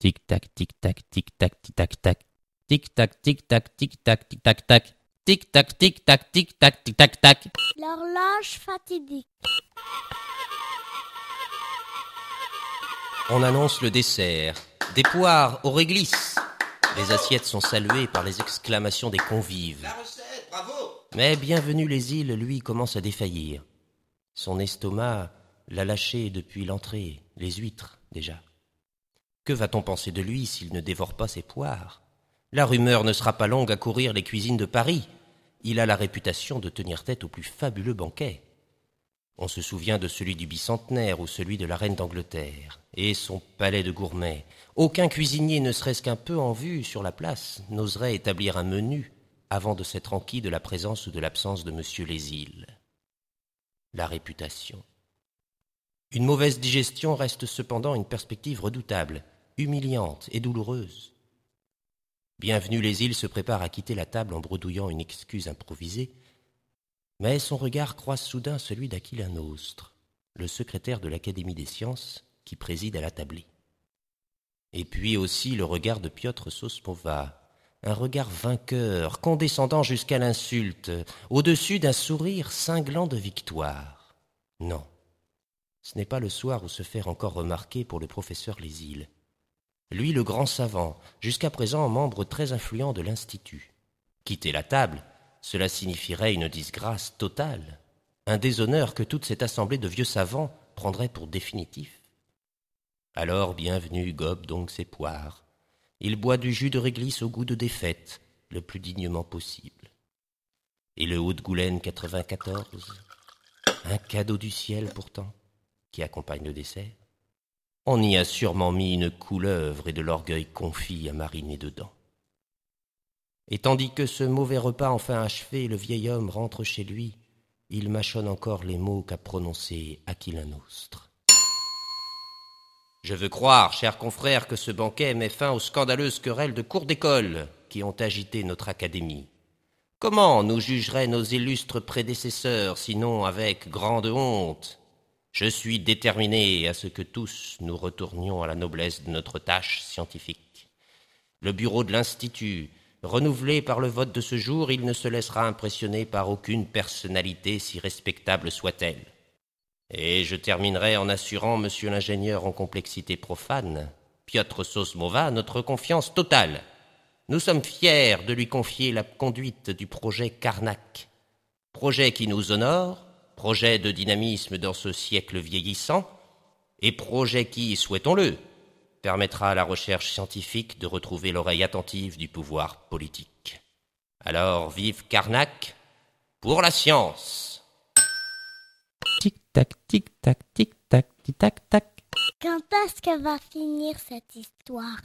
Tic-tac, tic-tac, tic-tac, tic-tac-tac. Tic-tac, tic-tac, tic-tac, tic-tac-tac. Tic-tac, tic-tac, tic-tac, tic-tac-tac. L'horloge fatidique. On annonce le dessert. Des poires aux réglisse. Les assiettes sont saluées par les exclamations des convives. La recette, bravo Mais bienvenue les îles, lui, commence à défaillir. Son estomac l'a lâché depuis l'entrée, les huîtres déjà. Que va-t-on penser de lui s'il ne dévore pas ses poires? La rumeur ne sera pas longue à courir les cuisines de Paris. Il a la réputation de tenir tête aux plus fabuleux banquets. On se souvient de celui du bicentenaire ou celui de la reine d'Angleterre, et son palais de gourmets. Aucun cuisinier, ne serait-ce qu'un peu en vue sur la place, n'oserait établir un menu avant de s'être enquis de la présence ou de l'absence de Monsieur îles. La réputation. Une mauvaise digestion reste cependant une perspective redoutable, humiliante et douloureuse. Bienvenue les îles se prépare à quitter la table en bredouillant une excuse improvisée, mais son regard croise soudain celui d'Aquilin Nostre, le secrétaire de l'Académie des sciences qui préside à la tablée. Et puis aussi le regard de Piotr Sosmova, un regard vainqueur, condescendant jusqu'à l'insulte, au-dessus d'un sourire cinglant de victoire. Non, ce n'est pas le soir où se faire encore remarquer pour le professeur Lézil. Lui, le grand savant, jusqu'à présent membre très influent de l'Institut. Quitter la table, cela signifierait une disgrâce totale, un déshonneur que toute cette assemblée de vieux savants prendrait pour définitif. Alors, bienvenue, gobe donc ses poires. Il boit du jus de réglisse au goût de défaite, le plus dignement possible. Et le haut de Goulaine 94 Un cadeau du ciel pourtant, qui accompagne le dessert. On y a sûrement mis une couleuvre et de l'orgueil confit à mariner dedans. Et tandis que ce mauvais repas enfin achevé, le vieil homme rentre chez lui, il mâchonne encore les mots qu'a prononcés Aquilin Nostre. Je veux croire, chers confrères, que ce banquet met fin aux scandaleuses querelles de cours d'école qui ont agité notre académie. Comment nous jugeraient nos illustres prédécesseurs, sinon avec grande honte Je suis déterminé à ce que tous nous retournions à la noblesse de notre tâche scientifique. Le bureau de l'Institut, Renouvelé par le vote de ce jour, il ne se laissera impressionner par aucune personnalité, si respectable soit-elle. Et je terminerai en assurant monsieur l'ingénieur en complexité profane, Piotr Sosmova, notre confiance totale. Nous sommes fiers de lui confier la conduite du projet Karnak. Projet qui nous honore, projet de dynamisme dans ce siècle vieillissant, et projet qui, souhaitons-le, permettra à la recherche scientifique de retrouver l'oreille attentive du pouvoir politique. Alors vive Karnak pour la science. Tic-tac, tic-tac, tic-tac, tic-tac-tac. Quand est-ce que va finir cette histoire?